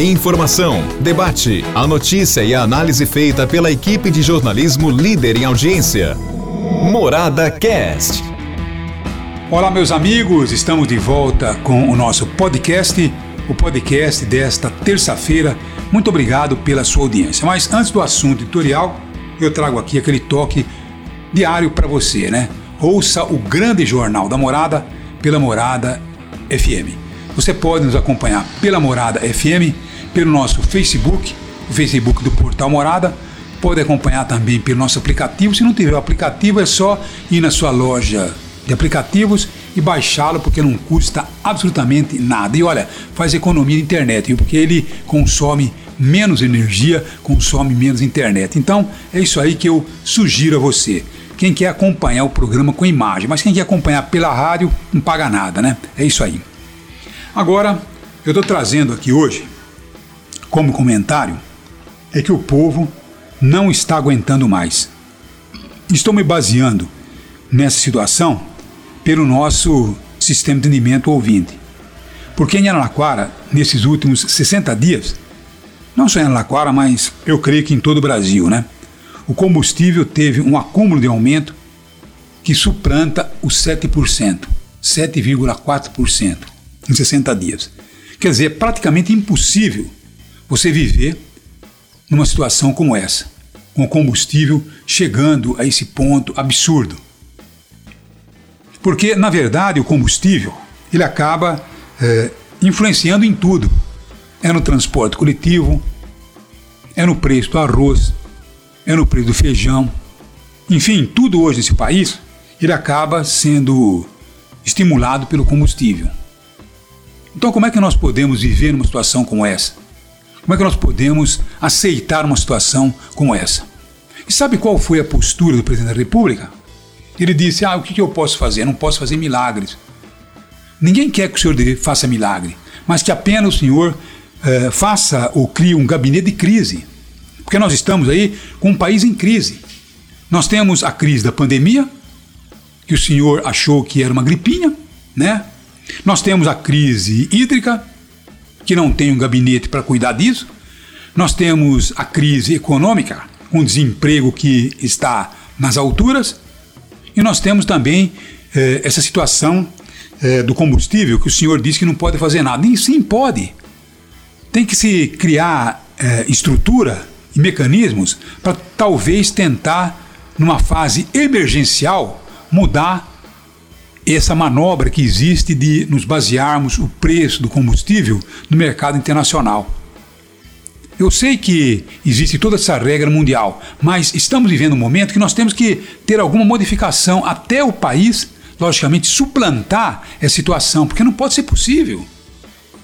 Informação, debate, a notícia e a análise feita pela equipe de jornalismo líder em audiência. Morada Cast. Olá, meus amigos, estamos de volta com o nosso podcast, o podcast desta terça-feira. Muito obrigado pela sua audiência. Mas antes do assunto editorial, eu trago aqui aquele toque diário para você, né? Ouça o grande jornal da Morada pela Morada FM. Você pode nos acompanhar pela Morada FM pelo nosso Facebook, o Facebook do Portal Morada. Pode acompanhar também pelo nosso aplicativo. Se não tiver o aplicativo, é só ir na sua loja de aplicativos e baixá-lo, porque não custa absolutamente nada. E olha, faz economia de internet, porque ele consome menos energia, consome menos internet. Então, é isso aí que eu sugiro a você. Quem quer acompanhar o programa com imagem, mas quem quer acompanhar pela rádio não paga nada, né? É isso aí. Agora, eu estou trazendo aqui hoje como comentário é que o povo não está aguentando mais. Estou me baseando nessa situação pelo nosso sistema de entendimento ouvinte. Porque em Araraquara, nesses últimos 60 dias, não só em Araraquara, mas eu creio que em todo o Brasil, né? O combustível teve um acúmulo de aumento que suplanta os 7%, 7,4% em 60 dias. Quer dizer, é praticamente impossível você viver numa situação como essa, com o combustível chegando a esse ponto absurdo. Porque, na verdade, o combustível ele acaba é, influenciando em tudo. É no transporte coletivo, é no preço do arroz, é no preço do feijão. Enfim, tudo hoje nesse país ele acaba sendo estimulado pelo combustível. Então, como é que nós podemos viver numa situação como essa? Como é que nós podemos aceitar uma situação como essa? E sabe qual foi a postura do presidente da República? Ele disse: Ah, o que eu posso fazer? Eu não posso fazer milagres. Ninguém quer que o senhor faça milagre, mas que apenas o senhor eh, faça ou crie um gabinete de crise. Porque nós estamos aí com um país em crise. Nós temos a crise da pandemia, que o senhor achou que era uma gripinha, né? Nós temos a crise hídrica, que não tem um gabinete para cuidar disso. Nós temos a crise econômica, com desemprego que está nas alturas. E nós temos também eh, essa situação eh, do combustível, que o senhor disse que não pode fazer nada. E sim, pode. Tem que se criar eh, estrutura e mecanismos para talvez tentar, numa fase emergencial, mudar essa manobra que existe de nos basearmos o preço do combustível no mercado internacional. Eu sei que existe toda essa regra mundial, mas estamos vivendo um momento que nós temos que ter alguma modificação até o país, logicamente, suplantar essa situação, porque não pode ser possível.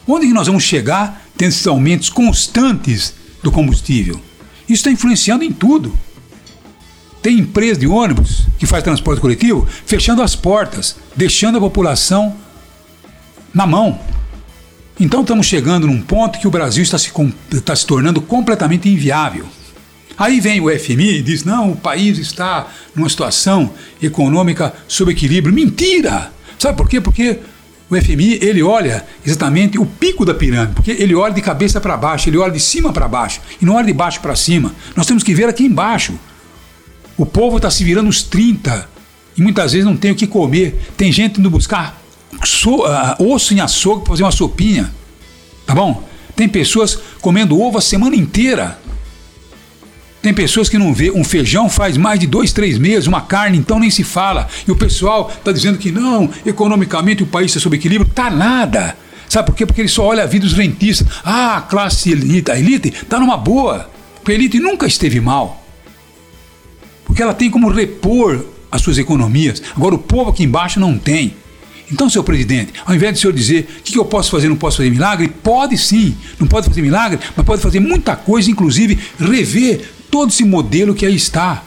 Onde nós vamos chegar tendo esses aumentos constantes do combustível? Isso está influenciando em tudo. Tem empresa de ônibus que faz transporte coletivo fechando as portas, deixando a população na mão. Então estamos chegando num ponto que o Brasil está se, está se tornando completamente inviável. Aí vem o FMI e diz: não, o país está numa situação econômica sob equilíbrio. Mentira! Sabe por quê? Porque o FMI ele olha exatamente o pico da pirâmide, porque ele olha de cabeça para baixo, ele olha de cima para baixo e não olha de baixo para cima. Nós temos que ver aqui embaixo. O povo está se virando os 30 e muitas vezes não tem o que comer. Tem gente indo buscar so, uh, osso em açougue para fazer uma sopinha. Tá bom? Tem pessoas comendo ovo a semana inteira. Tem pessoas que não vê um feijão faz mais de dois, três meses, uma carne então nem se fala. E o pessoal está dizendo que não, economicamente o país está sob equilíbrio. Tá nada. Sabe por quê? Porque ele só olha a vida dos rentistas. Ah, a classe elite, a elite está numa boa. Porque a elite nunca esteve mal porque ela tem como repor as suas economias. Agora, o povo aqui embaixo não tem. Então, senhor presidente, ao invés de o senhor dizer o que, que eu posso fazer, não posso fazer milagre, pode sim, não pode fazer milagre, mas pode fazer muita coisa, inclusive rever todo esse modelo que aí está.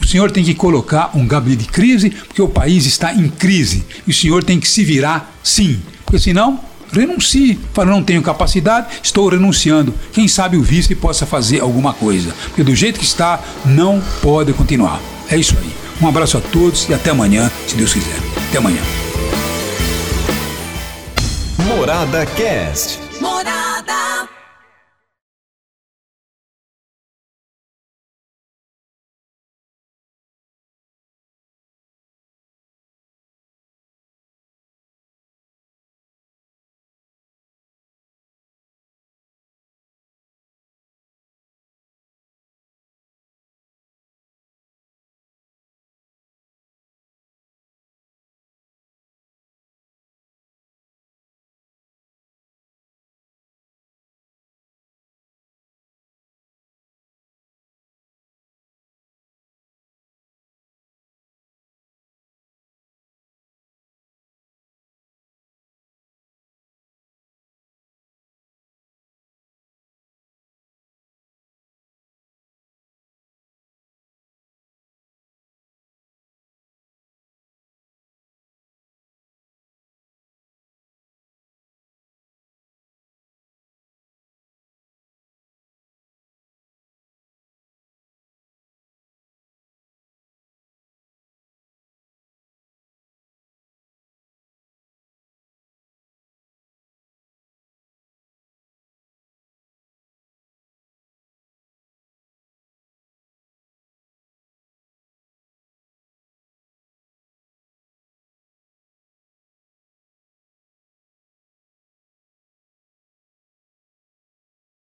O senhor tem que colocar um gabinete de crise, porque o país está em crise. E o senhor tem que se virar sim, porque senão renuncie. Fala, não tenho capacidade, estou renunciando. Quem sabe o vice possa fazer alguma coisa. Porque do jeito que está, não pode continuar. É isso aí. Um abraço a todos e até amanhã, se Deus quiser. Até amanhã. Morada Cast. Morada